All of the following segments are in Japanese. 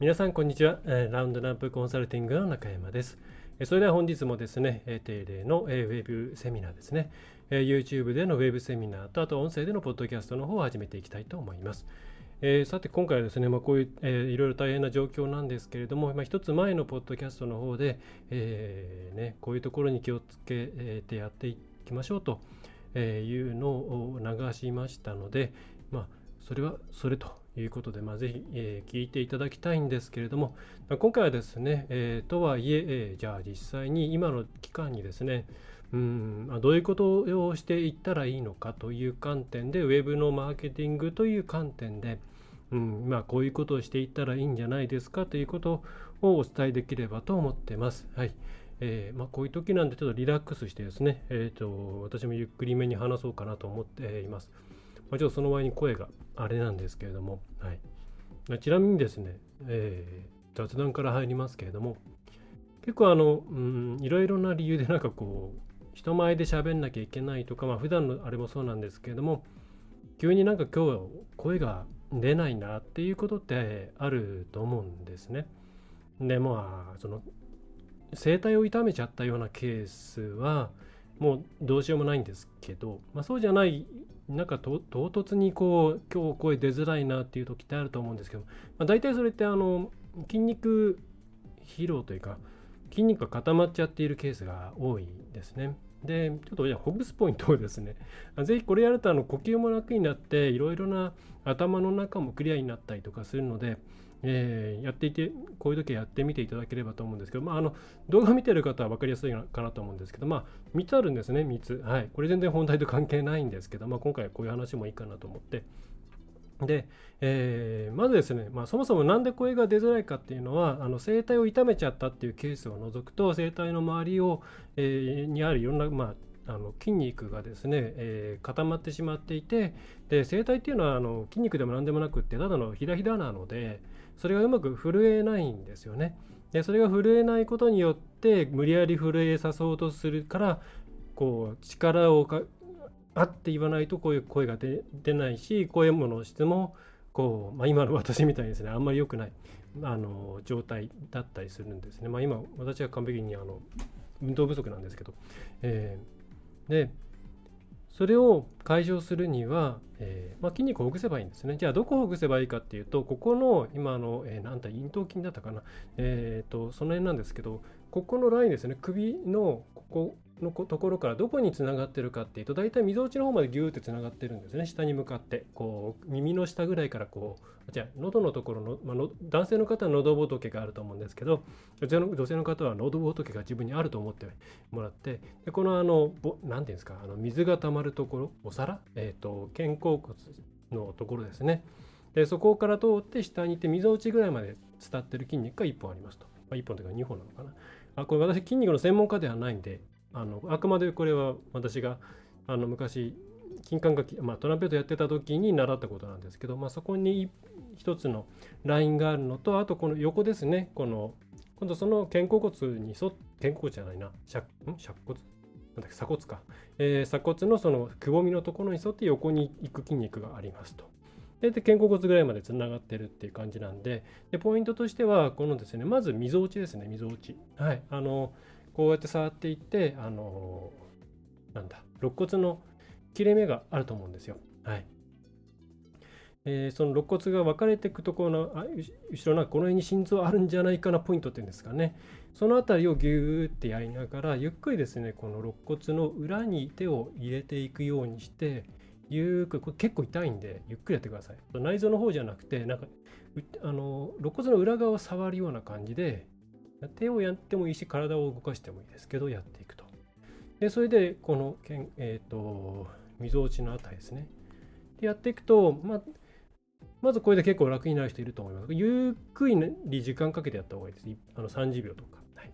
皆さんこんにちは、ラウンドナップコンサルティングの中山です。それでは本日もですね、定例のウェブセミナーですね、YouTube でのウェブセミナーと、あと音声でのポッドキャストの方を始めていきたいと思います。えー、さて今回はですね、まあ、こういう、えー、いろいろ大変な状況なんですけれども、まあ、一つ前のポッドキャストの方で、えーね、こういうところに気をつけてやっていきましょうというのを流しましたので、まあ、それはそれということで、まあ、ぜひ、えー、聞いていただきたいんですけれども、まあ、今回はですね、えー、とはいええー、じゃあ実際に今の期間にですね、うんどういうことをしていったらいいのかという観点で、ウェブのマーケティングという観点で、うんまあ、こういうことをしていったらいいんじゃないですかということをお伝えできればと思ってます。はいえーまあ、こういう時なんでちょっとリラックスしてですね、えーと私もゆっくりめに話そうかなと思っています。まあ、ちょっとその前に声があれなんですけれども、はい、ちなみにですね、えー、雑談から入りますけれども、結構あの、うん、いろいろな理由でなんかこう、人前で喋んなきゃいけないとか、まあ普段のあれもそうなんですけれども、急になんか今日声が出ないなっていうことってあると思うんですね。で、まあ、その、声帯を痛めちゃったようなケースは、もうどうしようもないんですけど、まあ、そうじゃないなんか唐突にこう今日声出づらいなっていう時ってあると思うんですけど、まあ、大体それってあの筋肉疲労というか筋肉が固まっちゃっているケースが多いですね。で、ちょっとじゃあほぐすポイントをですね、是非これやるとあの呼吸も楽になっていろいろな頭の中もクリアになったりとかするので、えー、やっていて、こういう時はやってみていただければと思うんですけど、まあ、あの動画見てる方は分かりやすいかなと思うんですけど、まあ、3つあるんですね、3つ。はい。これ全然本題と関係ないんですけど、まあ、今回はこういう話もいいかなと思って。で、えー、まずですね、まあ、そもそもなんで声が出づらいかっていうのは、あの声帯を痛めちゃったっていうケースを除くと、声帯の周りを、えー、にあるいろんな、まあ、あの筋肉がですね、えー、固まってしまっていてで声帯っていうのはあの筋肉でも何でもなくってただのひだひだなのでそれがうまく震えないんですよねでそれが震えないことによって無理やり震えさそうとするからこう力をかあって言わないとこういう声が出ないし声の質もこう、まあ、今の私みたいにですねあんまり良くないあの状態だったりするんですね。まあ、今私は完璧にあの運動不足なんですけど、えーでそれを解消するには、えー、まあ、筋肉をほぐせばいいんですね。じゃあどこをほぐせばいいかっていうとここの今の、えー、なんだ咽頭筋だったかな、えーと、その辺なんですけどここのラインですね。首のここのところからどこにつながってるかっていうと大体みぞおちの方までギューってつながってるんですね。下に向かって。こう耳の下ぐらいからこうじゃあ喉のところの,、まあの、男性の方は喉仏があると思うんですけど女性の女性の方は喉仏が自分にあると思ってもらってでこのあの何て言うんですかあの水が溜まるところお皿、えーと、肩甲骨のところですね。でそこから通って下に行ってみぞおちぐらいまで伝ってる筋肉が1本ありますと、まあ、1本というか2本なのかな。あこれ私筋肉の専門家ではないんであのあくまでこれは私があの昔金管楽器、まあ、トランペットやってた時に習ったことなんですけど、まあ、そこに一つのラインがあるのとあとこの横ですねこの今度その肩甲骨に沿って肩甲骨じゃないな尺尺骨？なんだっけ鎖骨か、えー、鎖骨のそのくぼみのところに沿って横に行く筋肉がありますと。で肩甲骨ぐらいまでつながってるっていう感じなんででポイントとしてはこのですねまずみぞおちですねみぞおち。はい。あのこうやって触っていってあのなんだ肋骨の切れ目があると思うんですよ。はい。えー、その肋骨が分かれていくところのあ後ろなんかこの辺に心臓あるんじゃないかなポイントっていうんですかね。その辺りをギューってやりながらゆっくりですねこの肋骨の裏に手を入れていくようにしてゆっくこれ結構痛いんでゆっくりやってください内臓の方じゃなくてなんかあの肋骨の裏側を触るような感じで手をやってもいいし体を動かしてもいいですけどやっていくとでそれでこのけん、えーと、みぞおちのあたりですねでやっていくと、まあ、まずこれで結構楽になる人いると思います。ゆっくり時間かけてやった方がいいです。あの30秒とか。はい、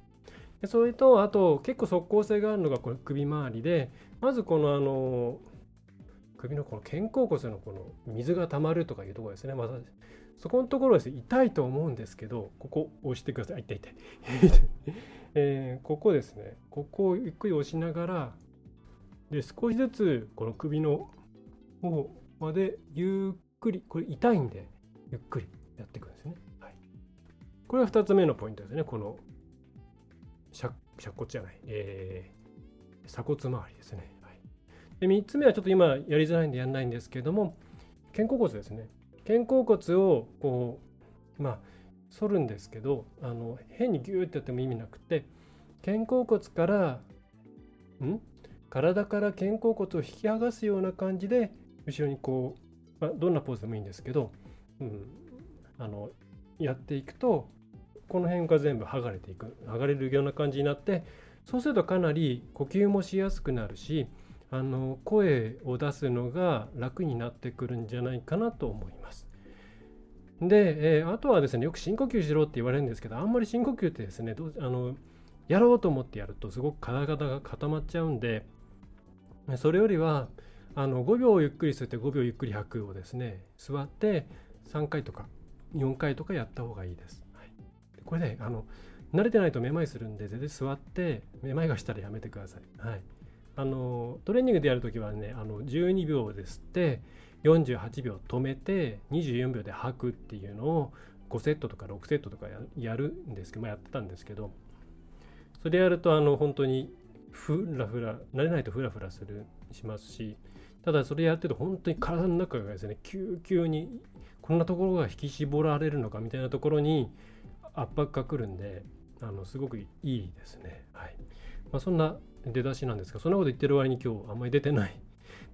でそれと、あと結構即効性があるのがこの首周りで、まずこのあの首のこの肩甲骨のこの水が溜まるとかいうところですね。まずそこのところですね、痛いと思うんですけど、ここ押してください。痛い痛い。えー、ここですね、ここをゆっくり押しながら、で、少しずつこの首の方までゆっくり、これ痛いんで、ゆっくりやっていくんですね。はい、これが2つ目のポイントですね。この、尺骨じゃない、えー、鎖骨周りですね。で3つ目はちょっと今やりづらいんでやらないんですけども、肩甲骨ですね。肩甲骨をこう、まあ、反るんですけど、あの変にギューってやっても意味なくて、肩甲骨から、ん？体から肩甲骨を引き剥がすような感じで後ろにこう、まあ、どんなポーズでもいいんですけど、うん、あのやっていくとこの辺が全部剥がれていく剥がれるような感じになってそうするとかなり呼吸もしやすくなるしあの声を出すのが楽になってくるんじゃないかなと思います。で、えー、あとはですねよく深呼吸しろって言われるんですけどあんまり深呼吸ってですねどあのやろうと思ってやるとすごく体が固まっちゃうんでそれよりはあの5秒ゆっくり吸って5秒ゆっくり吐くをですね座って3回とか4回とかやった方がいいです。はい、これねあの慣れてないとめまいするんで全然座ってめまいがしたらやめてください。はい、あのトレーニングでやるときはねあの12秒で吸って48秒止めて24秒で吐くっていうのを5セットとか6セットとかやるんですけど、まあ、やってたんですけどそれやるとあの本当にふらふら慣れないとふらふらするしますしただそれやってると本当に体の中がですね急急にこんなところが引き絞られるのかみたいなところに圧迫が来るんであのすごくいいですね。はい。まあ、そんな出だしなんですがそんなこと言ってる割に今日あんまり出てない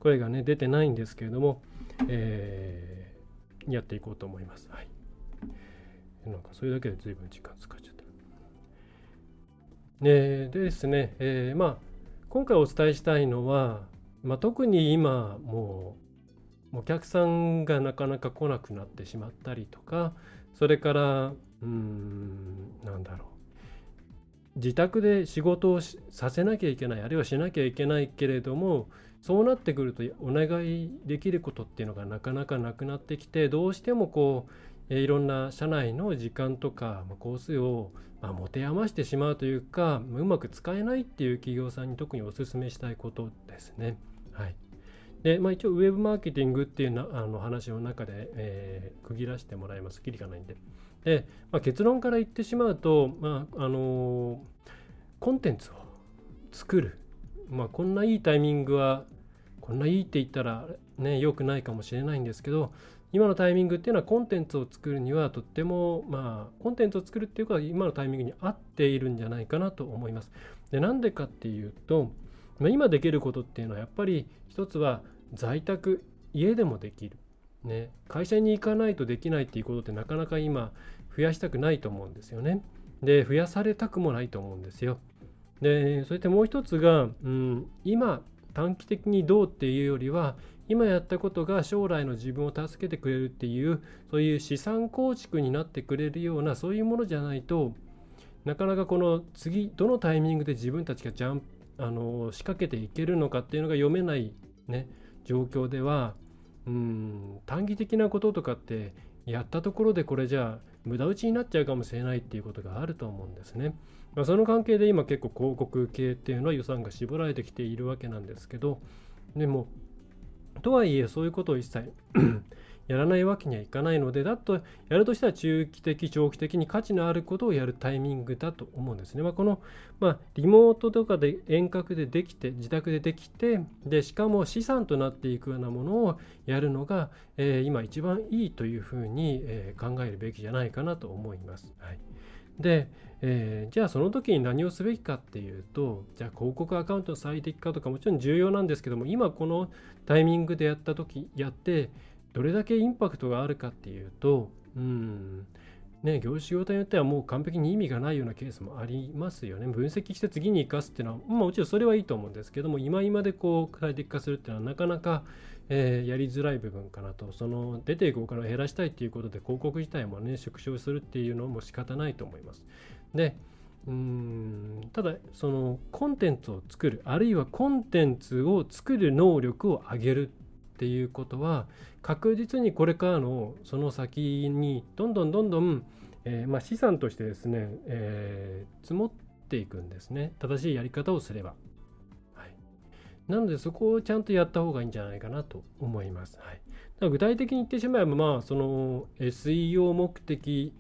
声がね出てないんですけれども、えー、やっていこうと思います。はい。なんかそれだけで随分時間使っちゃった。でですね、えー、まあ今回お伝えしたいのはまあ、特に今もうお客さんがなかなか来なくなってしまったりとかそれからうんなんだろう。自宅で仕事をさせなきゃいけないあるいはしなきゃいけないけれどもそうなってくるとお願いできることっていうのがなかなかなくなってきてどうしてもこういろんな社内の時間とか工数をま持て余してしまうというかうまく使えないっていう企業さんに特にお勧めしたいことですね。はいでまあ、一応ウェブマーケティングっていうなあの話の中で、えー、区切らせてもらいます。きりがないんで。で、まあ、結論から言ってしまうと、まああのー、コンテンツを作る、まあ、こんないいタイミングはこんないいって言ったらね良くないかもしれないんですけど今のタイミングっていうのはコンテンツを作るにはとってもまあコンテンツを作るっていうか今のタイミングに合っているんじゃないかなと思います。でなんでかっていうとまあ、今できることっていうのはやっぱり一つは在宅家でもできる、ね、会社に行かないとできないっていうことってなかなか今増やしたくないと思うんですよね。で増やされたくもないと思うんですよ。でそれってもう一つが、うん、今短期的にどうっていうよりは今やったことが将来の自分を助けてくれるっていうそういう資産構築になってくれるようなそういうものじゃないとなかなかこの次どのタイミングで自分たちがジャンあの仕掛けていけるのかっていうのが読めない、ね、状況ではうん短期的なこととかってやったところでこれじゃあ無駄打ちになっちゃうかもしれないっていうことがあると思うんですね。まあ、その関係で今結構広告系っていうのは予算が絞られてきているわけなんですけどでもとはいえそういうことを一切やらないわけにはいかないので、だとやるとしたら中期的、長期的に価値のあることをやるタイミングだと思うんですね。まあ、この、まあ、リモートとかで遠隔でできて、自宅でできて、でしかも資産となっていくようなものをやるのが、えー、今一番いいというふうに、えー、考えるべきじゃないかなと思います。はい、で、えー、じゃあその時に何をすべきかっていうとじゃあ広告アカウントの最適化とかもちろん重要なんですけども今このタイミングでやった時やってどれだけインパクトがあるかっていうと、うん、ね、業種業態によってはもう完璧に意味がないようなケースもありますよね。分析して次に生かすっていうのは、まあ、もちろんそれはいいと思うんですけども、今今でこう最適化するっていうのはなかなか、えー、やりづらい部分かなとその出ていくお金を減らしたいっていうことで広告自体もね縮小するっていうのも仕方ないと思います。でうーんただそのコンテンツを作るあるいはコンテンツを作る能力を上げるっていうことは確実にこれからのその先にどんどんどんどん、えー、まあ、資産としてですね、えー、積もっていくんですね正しいやり方をすれば。はいなのでそこをちゃんとやった方がいいんじゃないかなと思います。はい、だから具体的に言ってしまえば、まあ、その SEO 目的、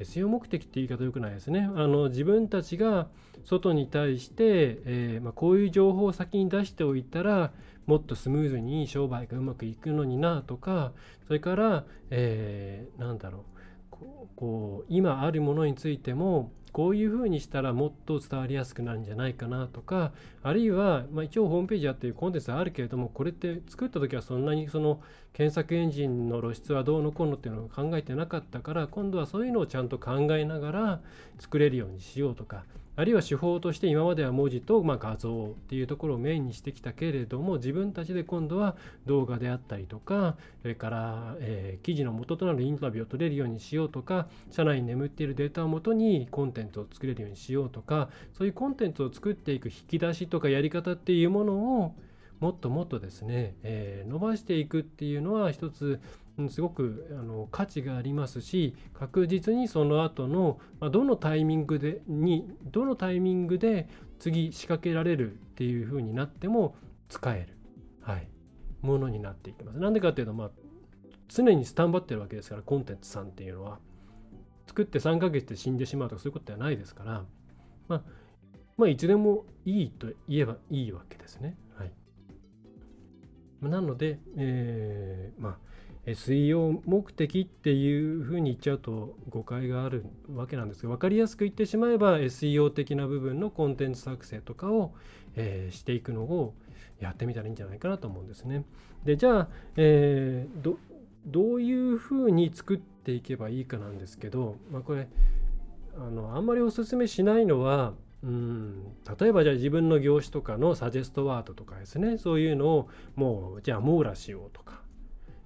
SEO 目的って言い方よくないですね。あの自分たちが外に対して、えー、まあ、こういう情報を先に出しておいたら、もっとスムーズに商売がうまくいくのになとか、それから、えー、なんだろう、こう今あるものについてもこういうふうにしたらもっと伝わりやすくなるんじゃないかなとかあるいは、まあ、一応ホームページやっていうコンテンツはあるけれどもこれって作った時はそんなにその検索エンジンの露出はどうのこうのっていうのを考えてなかったから今度はそういうのをちゃんと考えながら作れるようにしようとかあるいは手法として今までは文字とま画像っていうところをメインにしてきたけれども自分たちで今度は動画であったりとかそれから、え、記事の元となるインタビューを取れるようにしようとか社内に眠っているデータをもとにコンテンツを作れるようにしようとかそういうコンテンツを作っていく引き出しとかやり方っていうものをもっともっとですね、えー、伸ばしていくっていうのは一つすごくあの価値がありますし確実にその後の、まあ、どのタイミングでにどのタイミングで次仕掛けられるっていう風になっても使える、はい、ものになっていきます。なんでかっていうと、まあ、常にスタンバってるわけですからコンテンツさんっていうのは作って3ヶ月で死んでしまうとかそういうことではないですから、まあ、まあ、いつでもいいと言えばいいわけですね。なので、えー、まあ SEO 目的っていうふうに言っちゃうと誤解があるわけなんですが分かりやすく言ってしまえば SEO 的な部分のコンテンツ作成とかを、えー、していくのをやってみたらいいんじゃないかなと思うんですね。でじゃあ、えー、どどういうふうに作っていけばいいかなんですけど、まあ、これあのあんまりおすすめしないのはうん例えばじゃあ自分の業種とかのサジェストワードとかですねそういうのをもうじゃあ網羅しようとか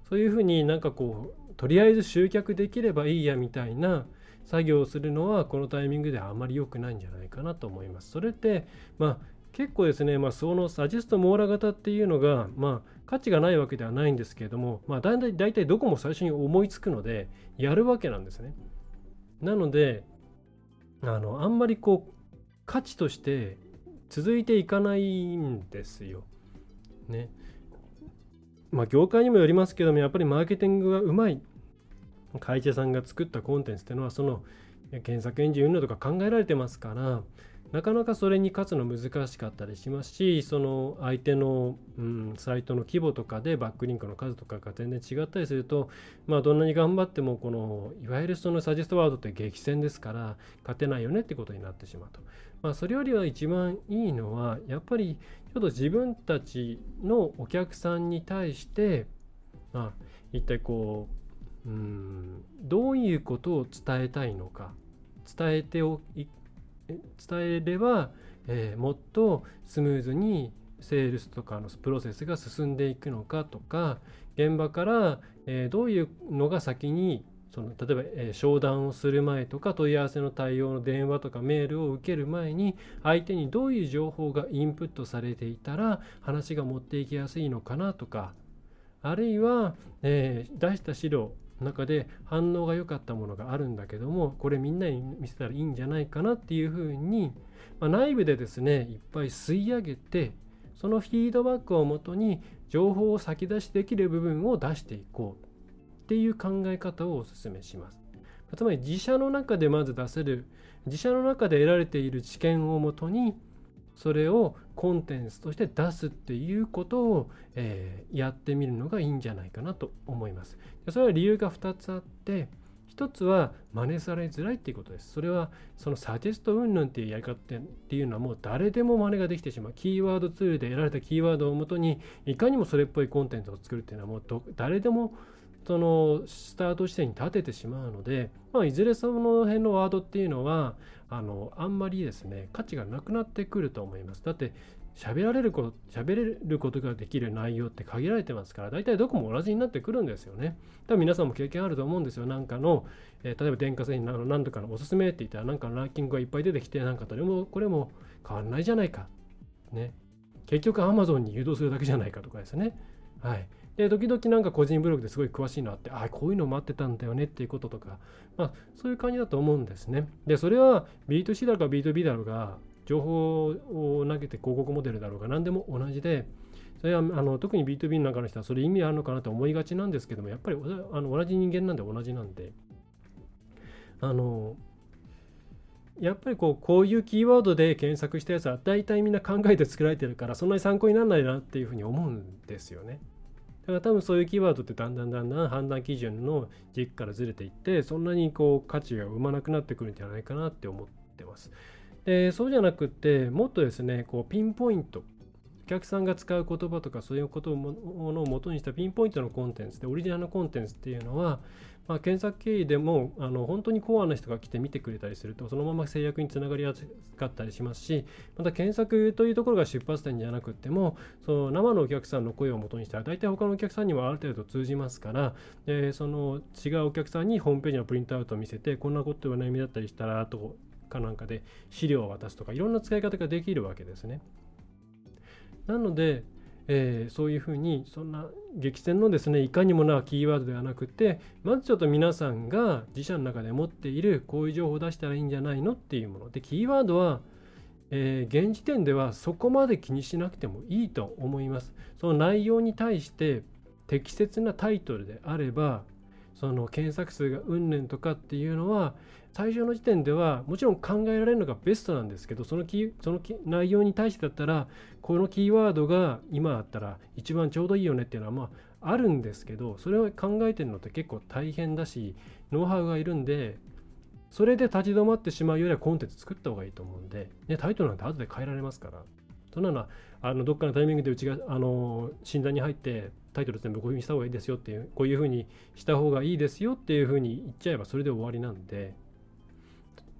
そういうふうになんかこうとりあえず集客できればいいやみたいな作業をするのはこのタイミングではあまり良くないんじゃないかなと思います。それってまあ結構ですね、まあ、そのサジェスト網羅型っていうのが、まあ、価値がないわけではないんですけれども、まあ、だいたい大体どこも最初に思いつくのでやるわけなんですね。なのであのあんまりこう価値として続いていかないんですよ。ね。まあ、業界にもよりますけども、やっぱりマーケティングがうまい会社さんが作ったコンテンツっていうのは、その検索エンジン運用とか考えられてますから、なかなかそれに勝つの難しかったりしますし、その相手の、うん、サイトの規模とかでバックリンクの数とかが全然違ったりすると、まあ、どんなに頑張っても、このいわゆるそのサジェストワードって激戦ですから、勝てないよねってことになってしまうと。まあ、それよりは一番いいのは、やっぱりちょっと自分たちのお客さんに対して、まあ、一体こううんどういうことを伝えたいのか伝えてお伝えれば、えー、もっとスムーズにセールスとかのプロセスが進んでいくのかとか現場から、えー、どういうのが先にその例えば、えー、商談をする前とか問い合わせの対応の電話とかメールを受ける前に相手にどういう情報がインプットされていたら話が持っていきやすいのかなとかあるいは、えー、出した資料の中で反応が良かったものがあるんだけどもこれみんなに見せたらいいんじゃないかなっていうふうに、まあ、内部でですねいっぱい吸い上げてそのフィードバックをもとに情報を先出しできる部分を出していこう。っていう考え方をお勧めします。つまり自社の中でまず出せる自社の中で得られている知見をもとにそれをコンテンツとして出すっていうことを、えー、やってみるのがいいんじゃないかなと思います。それは理由が2つあって1つは真似されづらいっていうことです。それはそのサジェスト云々っていうやり方っていうのはもう誰でも真似ができてしまう。キーワードツールで得られたキーワードをもとにいかにもそれっぽいコンテンツを作るっていうのはもう誰でもそのスタート地点に立ててしまうので、まあ、いずれその辺のワードっていうのはあのあんまりですね価値がなくなってくると思います。だって喋られること喋れることができる内容って限られてますから大体どこも同じになってくるんですよね。多分皆さんも経験あると思うんですよ。なんかの、えー、例えば電化製品の何とかのおすすめって言ったらなんかのランキングがいっぱい出てきてなんかどれもこれも変わらないじゃないか。ね。結局 Amazon に誘導するだけじゃないかとかですね。はい。で時々なんか個人ブログですごい詳しいのあってああこういうの待ってたんだよねっていうこととか、まあ、そういう感じだと思うんですねでそれは B2C だろうか B2B だろうが情報を投げて広告モデルだろうが何でも同じでそれはあの特に B2B の中の人はそれ意味あるのかなと思いがちなんですけどもやっぱりあの同じ人間なんで同じなんであのやっぱりこうこういうキーワードで検索したやつは大体みんな考えて作られてるからそんなに参考にならないなっていうふうに思うんですよね。だから多分そういうキーワードってだんだんだんだん判断基準の軸からずれていってそんなにこう価値が生まなくなってくるんじゃないかなって思ってます。でそうじゃなくってもっとですねこうピンポイントお客さんが使う言葉とかそういうことをものを元にしたピンポイントのコンテンツでオリジナルのコンテンツっていうのは、まあ、検索経由でもあの本当にコアな人が来て見てくれたりするとそのまま制約につながりやすかったりしますしまた検索というところが出発点じゃなくてもその生のお客さんの声を元にしたら大体他のお客さんにはある程度通じますから、えその違うお客さんにホームページのプリントアウトを見せてこんなことは悩みだったりしたらとかなんかで資料を渡すとかいろんな使い方ができるわけですね。なので、えー、そういうふうにそんな激戦のですねいかにもなキーワードではなくてまずちょっと皆さんが自社の中で持っているこういう情報を出したらいいんじゃないのっていうもの。でキーワードは、えー、現時点ではそこまで気にしなくてもいいと思います。その内容に対して適切なタイトルであればその検索数がうんぬんとかっていうのは最初の時点ではもちろん考えられるのがベストなんですけどそのキその内容に対してだったらこのキーワードが今だったら一番ちょうどいいよねっていうのはまああるんですけどそれを考えてるのって結構大変だしノウハウがいるんでそれで立ち止まってしまうよりはコンテンツ作った方がいいと思うんで、ね、タイトルなんて後で変えられますから。そんなのはあのどっかのタイミングでうちがあの診断に入ってタイトル全部こういうふうにした方がいいですよっていうこういうふうにした方がいいですよっていうふうに言っちゃえばそれで終わりなんで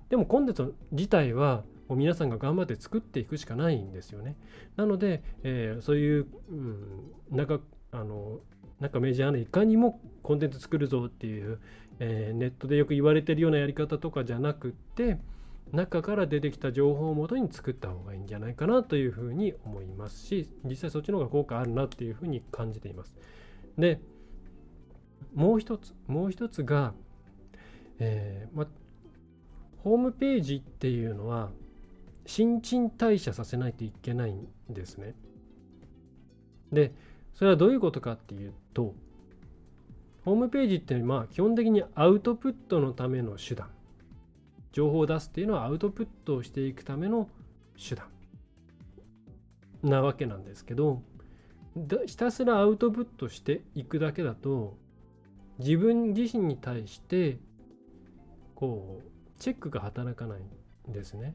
でもコンテンツ自体は皆さんが頑張って作っていくしかないんですよね。なので、えー、そういう、うん、なんかあのなんかメジャーないかにもコンテンツ作るぞっていう、えー、ネットでよく言われてるようなやり方とかじゃなくって中から出てきた情報をもとに作った方がいいんじゃないかなというふうに思いますし実際そっちの方が効果あるなっていうふうに感じています。でもう一つもう一つが、えーまホームページっていうのは新陳代謝させないといけないんですね。で、それはどういうことかっていうと、ホームページってまあ基本的にアウトプットのための手段。情報を出すっていうのはアウトプットをしていくための手段なわけなんですけど、ひたすらアウトプットしていくだけだと、自分自身に対してこうチェックが働かないんですね。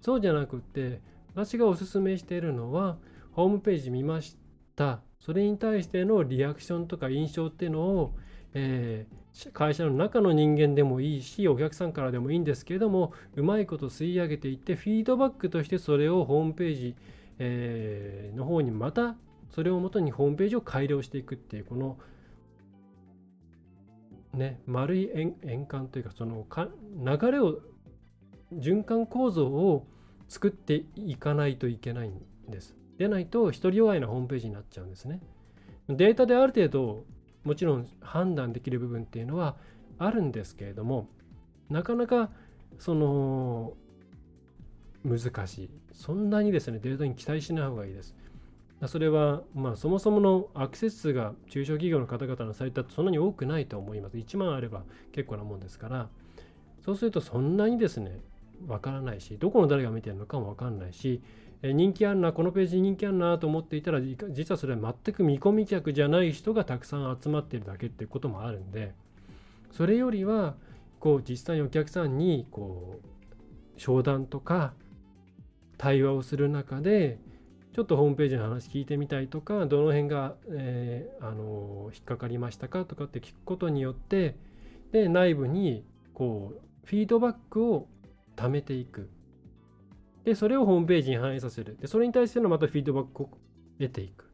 そうじゃなくて私がおすすめしているのはホームページ見ましたそれに対してのリアクションとか印象っていうのを、えー、会社の中の人間でもいいしお客さんからでもいいんですけれどもうまいこと吸い上げていってフィードバックとしてそれをホームページ、えー、の方にまたそれをもとにホームページを改良していくっていうこのね、丸い円環というかそのか流れを循環構造を作っていかないといけないんです。でないと独り弱いなホームページになっちゃうんですね。データである程度もちろん判断できる部分っていうのはあるんですけれどもなかなかその難しいそんなにですねデータに期待しない方がいいです。それは、まあ、そもそものアクセス数が中小企業の方々のサイトだとそんなに多くないと思います。1万あれば結構なもんですから、そうするとそんなにですね、わからないし、どこの誰が見てるのかもわかんないし、人気あるな、このページ人気あるなと思っていたら、実はそれは全く見込み客じゃない人がたくさん集まっているだけっていうこともあるんで、それよりは、こう実際にお客さんにこう商談とか対話をする中でちょっとホームページの話聞いてみたいとかどの辺が、えー、あの引っかかりましたかとかって聞くことによってで内部にこうフィードバックを貯めていく。でそれをホームページに反映させる。でそれに対してのまたフィードバックを得ていく。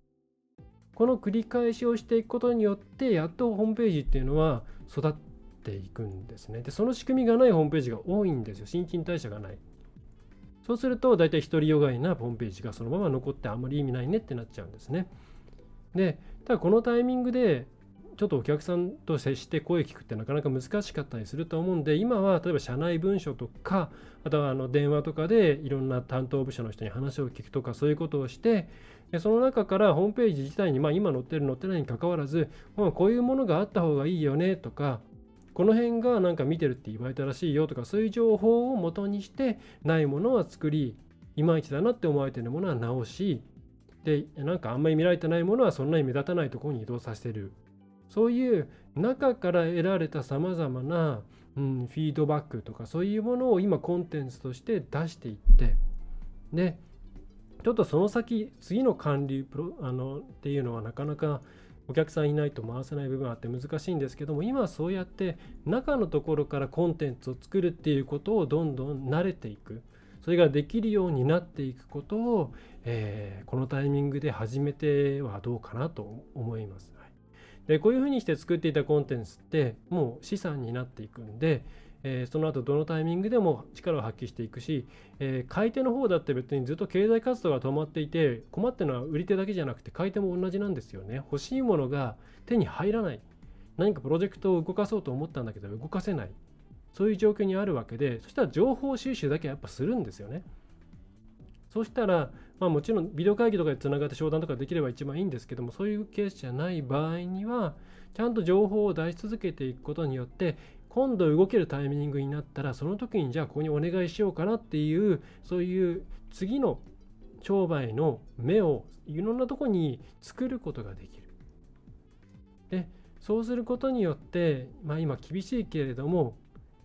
この繰り返しをしていくことによってやっとホームページっていうのは育っていくんですね。でその仕組みがないホームページが多いんですよ。新陳代謝がない。そうすると大体独りよがいなホームページがそのまま残ってあんまり意味ないねってなっちゃうんですね。でただこのタイミングでちょっとお客さんと接して声聞くってなかなか難しかったりすると思うんで今は例えば社内文書とかあとはあの電話とかでいろんな担当部署の人に話を聞くとかそういうことをしてでその中からホームページ自体に、まあ、今載ってる載ってないにかかわらず、まあ、こういうものがあった方がいいよねとかこの辺がなんか見てるって言われたらしいよとかそういう情報を元にしてないものは作りいまいちだなって思われてるものは直しでなんかあんまり見られてないものはそんなに目立たないところに移動させる。そういう中から得られたさまざまな、うん、フィードバックとかそういうものを今コンテンツとして出していってでちょっとその先次の管理プロあのっていうのはなかなかお客さんいないと回せない部分あって難しいんですけども今はそうやって中のところからコンテンツを作るっていうことをどんどん慣れていくそれができるようになっていくことを、えー、このタイミングで始めてはどうかなと思います。でこういうふうにして作っていたコンテンツってもう資産になっていくんで、えー、その後どのタイミングでも力を発揮していくし、えー、買い手の方だって別にずっと経済活動が止まっていて困ってるのは売り手だけじゃなくて買い手も同じなんですよね。欲しいものが手に入らない。何かプロジェクトを動かそうと思ったんだけど動かせない。そういう状況にあるわけでそしたら情報収集だけやっぱするんですよね。そしたらまあ、もちろんビデオ会議とかでつながって商談とかできれば一番いいんですけどもそういうケースじゃない場合にはちゃんと情報を出し続けていくことによって今度動けるタイミングになったらその時にじゃあここにお願いしようかなっていうそういう次の商売の目をいろんなとこに作ることができる。でそうすることによって、まあ、今厳しいけれども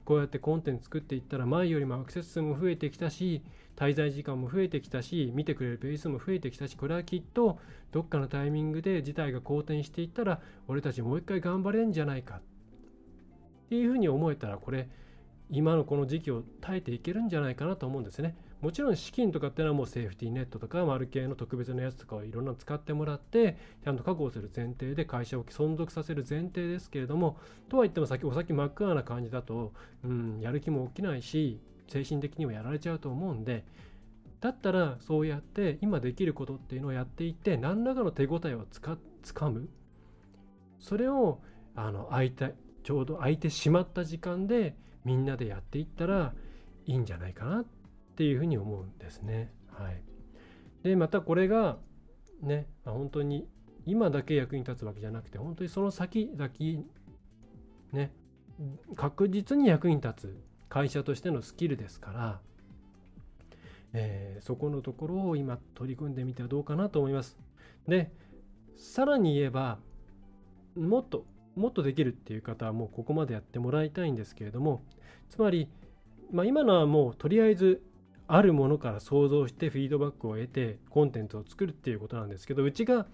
こうやってコンテンツ作っていったら前よりもアクセス数も増えてきたし滞在時間も増えてきたし見てくれるペースも増えてきたしこれはきっとどっかのタイミングで事態が好転していったら俺たちもう一回頑張れんじゃないかっていうふうに思えたらこれ今のこの時期を耐えていけるんじゃないかなと思うんですね。もちろん資金とかっていうのはもうセーフティーネットとかマル系の特別なやつとかをいろんな使ってもらってちゃんと確保する前提で会社を存続させる前提ですけれどもとは言っても先お先真っ暗な感じだと、うん、やる気も起きないし精神的にもやられちゃうと思うんでだったらそうやって今できることっていうのをやっていって何らかの手応えをつか掴むそれをあの空いたいちょうど空いてしまった時間でみんなでやっていったらいいんじゃないかなっていうふうに思うんですね。はい、でまたこれがね本当に今だけ役に立つわけじゃなくて本当にその先々ね確実に役に立つ会社としてのスキルですから、えー、そこのところを今取り組んでみてはどうかなと思います。で、さらに言えば、もっと、もっとできるっていう方はもうここまでやってもらいたいんですけれども、つまり、まあ、今のはもうとりあえずあるものから想像してフィードバックを得てコンテンツを作るっていうことなんですけどうちが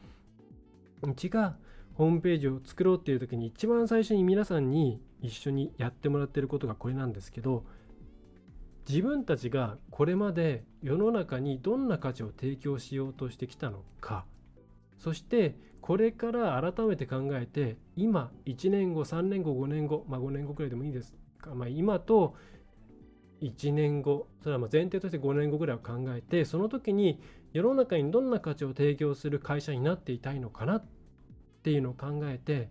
うちがホームページを作ろうっていう時に一番最初に皆さんに一緒にやってもらってることがこれなんですけど自分たちがこれまで世の中にどんな価値を提供しようとしてきたのかそしてこれから改めて考えて今1年後3年後5年後まあ5年後くらいでもいいです。か、まあ、今と1年後それはま前提として5年後ぐらいを考えてその時に世の中にどんな価値を提供する会社になっていたいのかなっていうのを考えて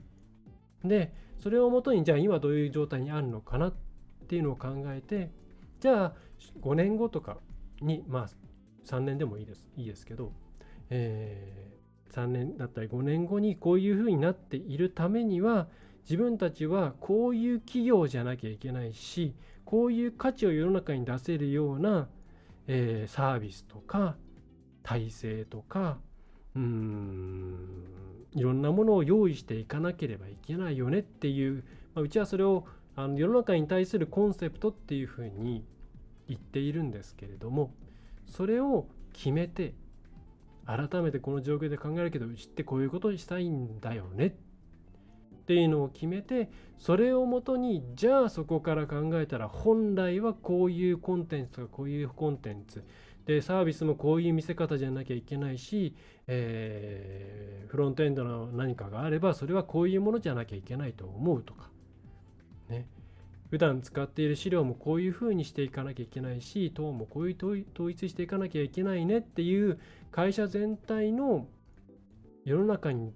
でそれをもとにじゃあ今どういう状態にあるのかなっていうのを考えてじゃあ5年後とかにまあ3年でもいいです。いいですけど、え、3年だったり5年後にこういうふうになっているためには自分たちはこういう企業じゃなきゃいけないしこういう価値を世の中に出せるような、えー、サービスとか体制とかうーんいろんなものを用意していかなければいけないよねっていう、まあ、うちはそれをあの世の中に対するコンセプトっていうふうに言っているんですけれどもそれを決めて改めてこの状況で考えるけどうちってこういうことにしたいんだよね。っていうのを決めてそれをもとにじゃあそこから考えたら本来はこういうコンテンツとかこういうコンテンツ。でサービスもこういう見せ方じゃなきゃいけないし、えー、フロントエンドの何かがあればそれはこういうものじゃなきゃいけないと思うとか。ね。普段使っている資料もこういうふうにしていかなきゃいけないし党もこういう統一していかなきゃいけないねっていう会社全体の世の中に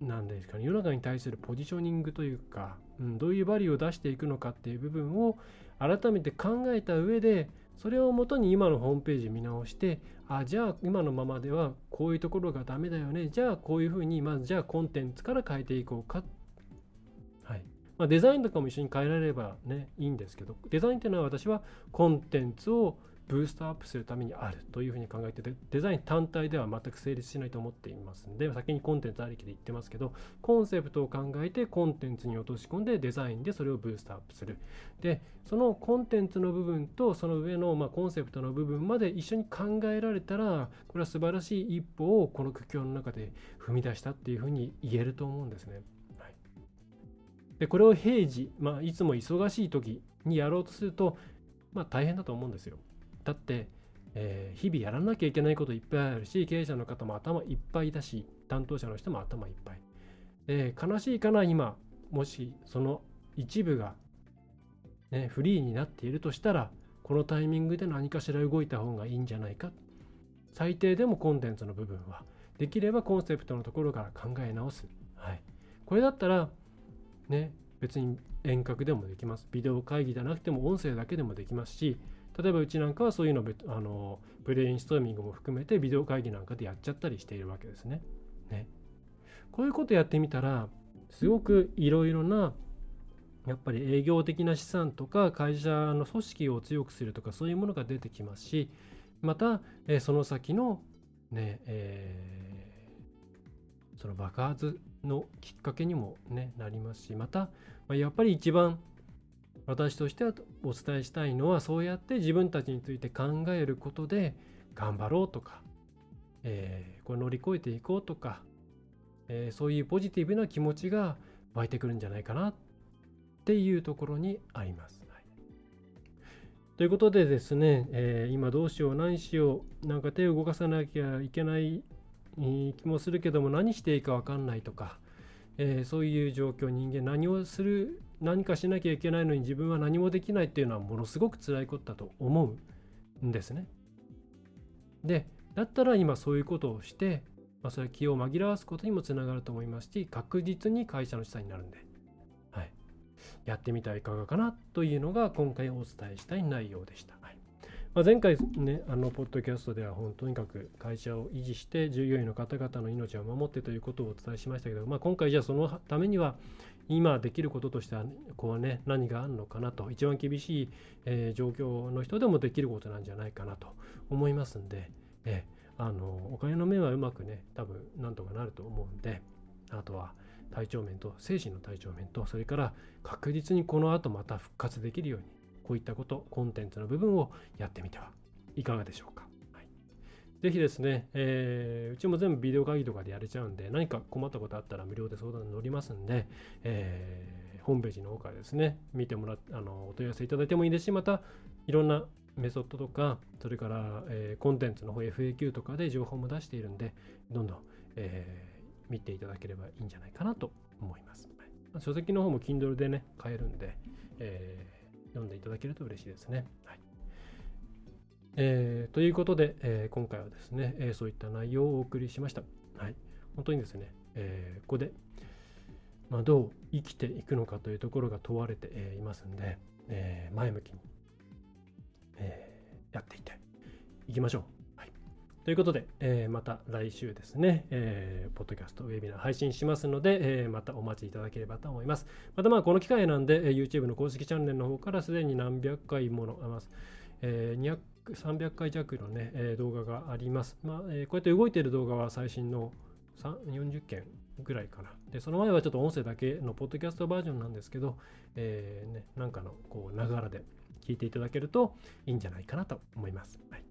何ですかね世の中に対するポジショニングというか、うん、どういうバリューを出していくのかっていう部分を改めて考えた上でそれをもとに今のホームページ見直してあじゃあ今のままではこういうところがダメだよね。じゃあこういうふうにまずじゃあコンテンツから変えていこうかはいまあ、デザインとかも一緒に変えられればねいいんですけどデザインっていうのは私はコンテンツをブーストアップするためにあるというふうに考えててデザイン単体では全く成立しないと思っていますので先にコンテンツありきで言ってますけどコンセプトを考えてコンテンツに落とし込んでデザインでそれをブーストアップするでそのコンテンツの部分とその上のまコンセプトの部分まで一緒に考えられたらこれは素晴らしい一歩をこの苦境の中で踏み出したっていうふうに言えると思うんですね。でこれを平時、まあ、いつも忙しい時にやろうとすると、まあ、大変だと思うんですよ。だって、えー、日々やらなきゃいけないこといっぱいあるし経営者の方も頭いっぱいだし担当者の人も頭いっぱい、えー、悲しいかな今もしその一部が、ね、フリーになっているとしたらこのタイミングで何かしら動いた方がいいんじゃないか。最低でもコンテンツの部分はできればコンセプトのところから考え直す、はい、これだったらね別に遠隔でもできますビデオ会議じゃなくても音声だけでもできますし例えばうちなんかはそういうのあのブレインストーミングも含めてビデオ会議なんかでやっちゃったりしているわけですね。ねこういうことやってみたらすごくいろいろなやっぱり営業的な資産とか会社の組織を強くするとかそういうものが出てきますしまた、えその先のねえー、その爆発のきっかけにも、ね、なりますしまた、ま、やっぱり一番私としてはお伝えしたいのはそうやって自分たちについて考えることで頑張ろうとか、えー、これ乗り越えていこうとか、えー、そういうポジティブな気持ちが湧いてくるんじゃないかなっていうところにあります。はい、ということでですね、えー、今どうしよう何しようなんか手を動かさなきゃいけない気もするけども何していいか分かんないとか、えそういう状況人間何をする何かしなきゃいけないのに自分は何もできないっていうのはものすごく辛いことだと思うんですね。でだったら今そういうことをして、まあ、それは気を紛らわすことにもつながると思いますし確実に会社の資産になるんで、はい、やってみてはいかがかなというのが今回お伝えしたい内容でした。はいまあ、前回ね、あの、ポッドキャストでは、本とにかく会社を維持して、従業員の方々の命を守ってということをお伝えしましたけど、まあ、今回じゃあそのためには、今できることとしては、こうね、何があるのかなと、一番厳しい、えー、状況の人でもできることなんじゃないかなと思いますんで、えー、あのお金の面はうまくね、多分なんとかなると思うんで、あとは体調面と、精神の体調面と、それから確実にこの後また復活できるように、こういったこと、コンテンツの部分をやってみてはいかがでしょうか。ぜひですね、えー、うちも全部ビデオ会議とかでやれちゃうんで、何か困ったことあったら無料で相談に乗りますんで、えー、ホームページの方からですね、見てもらあの、お問い合わせいただいてもいいですし、また、いろんなメソッドとか、それから、えー、コンテンツの方 FAQ とかで情報も出しているんで、どんどん、えー、見ていただければいいんじゃないかなと思います。はい、書籍の方も Kindle でね、買えるんで、えー、読んでいただけると嬉しいですね。はいえー、ということで、えー、今回はですね、えー、そういった内容をお送りしました。はい。本当にですね、えここで、まあ、どう生きていくのかというところが問われて、えいますんで、え前向きに、えやっていっていきましょう。ということで、えまた来週ですね、えポッドキャスト、ウェビナー配信しますので、えまたお待ちいただければと思います。またまあこの機会なんで、え YouTube の公式チャンネルの方からすでに何百回もの、えー、200 300回弱のね、えー、動画があります。まあ、えー、こうやって動いている動画は最新の40件ぐらいかな。で、その前はちょっと音声だけのポッドキャストバージョンなんですけど、えー、ね、なんかのこう、ながらで聞いていただけるといいんじゃないかなと思います。はい。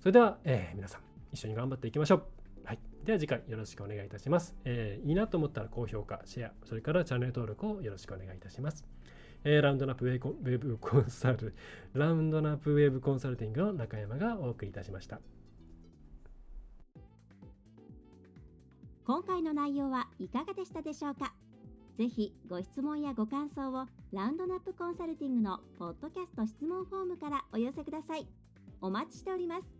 それでは、えー、皆さん、一緒に頑張っていきましょう。はい。では次回よろしくお願いいたします。えー、いいなと思ったら高評価、シェア、それからチャンネル登録をよろしくお願いいたします。えー、ラウンドナップウェブコンサル、ラウンドナップウェブコンサルティングの中山がお送りいたしました。今回の内容はいかがでしたでしょうか？ぜひご質問やご感想をラウンドナップコンサルティングのポッドキャスト質問フォームからお寄せください。お待ちしております。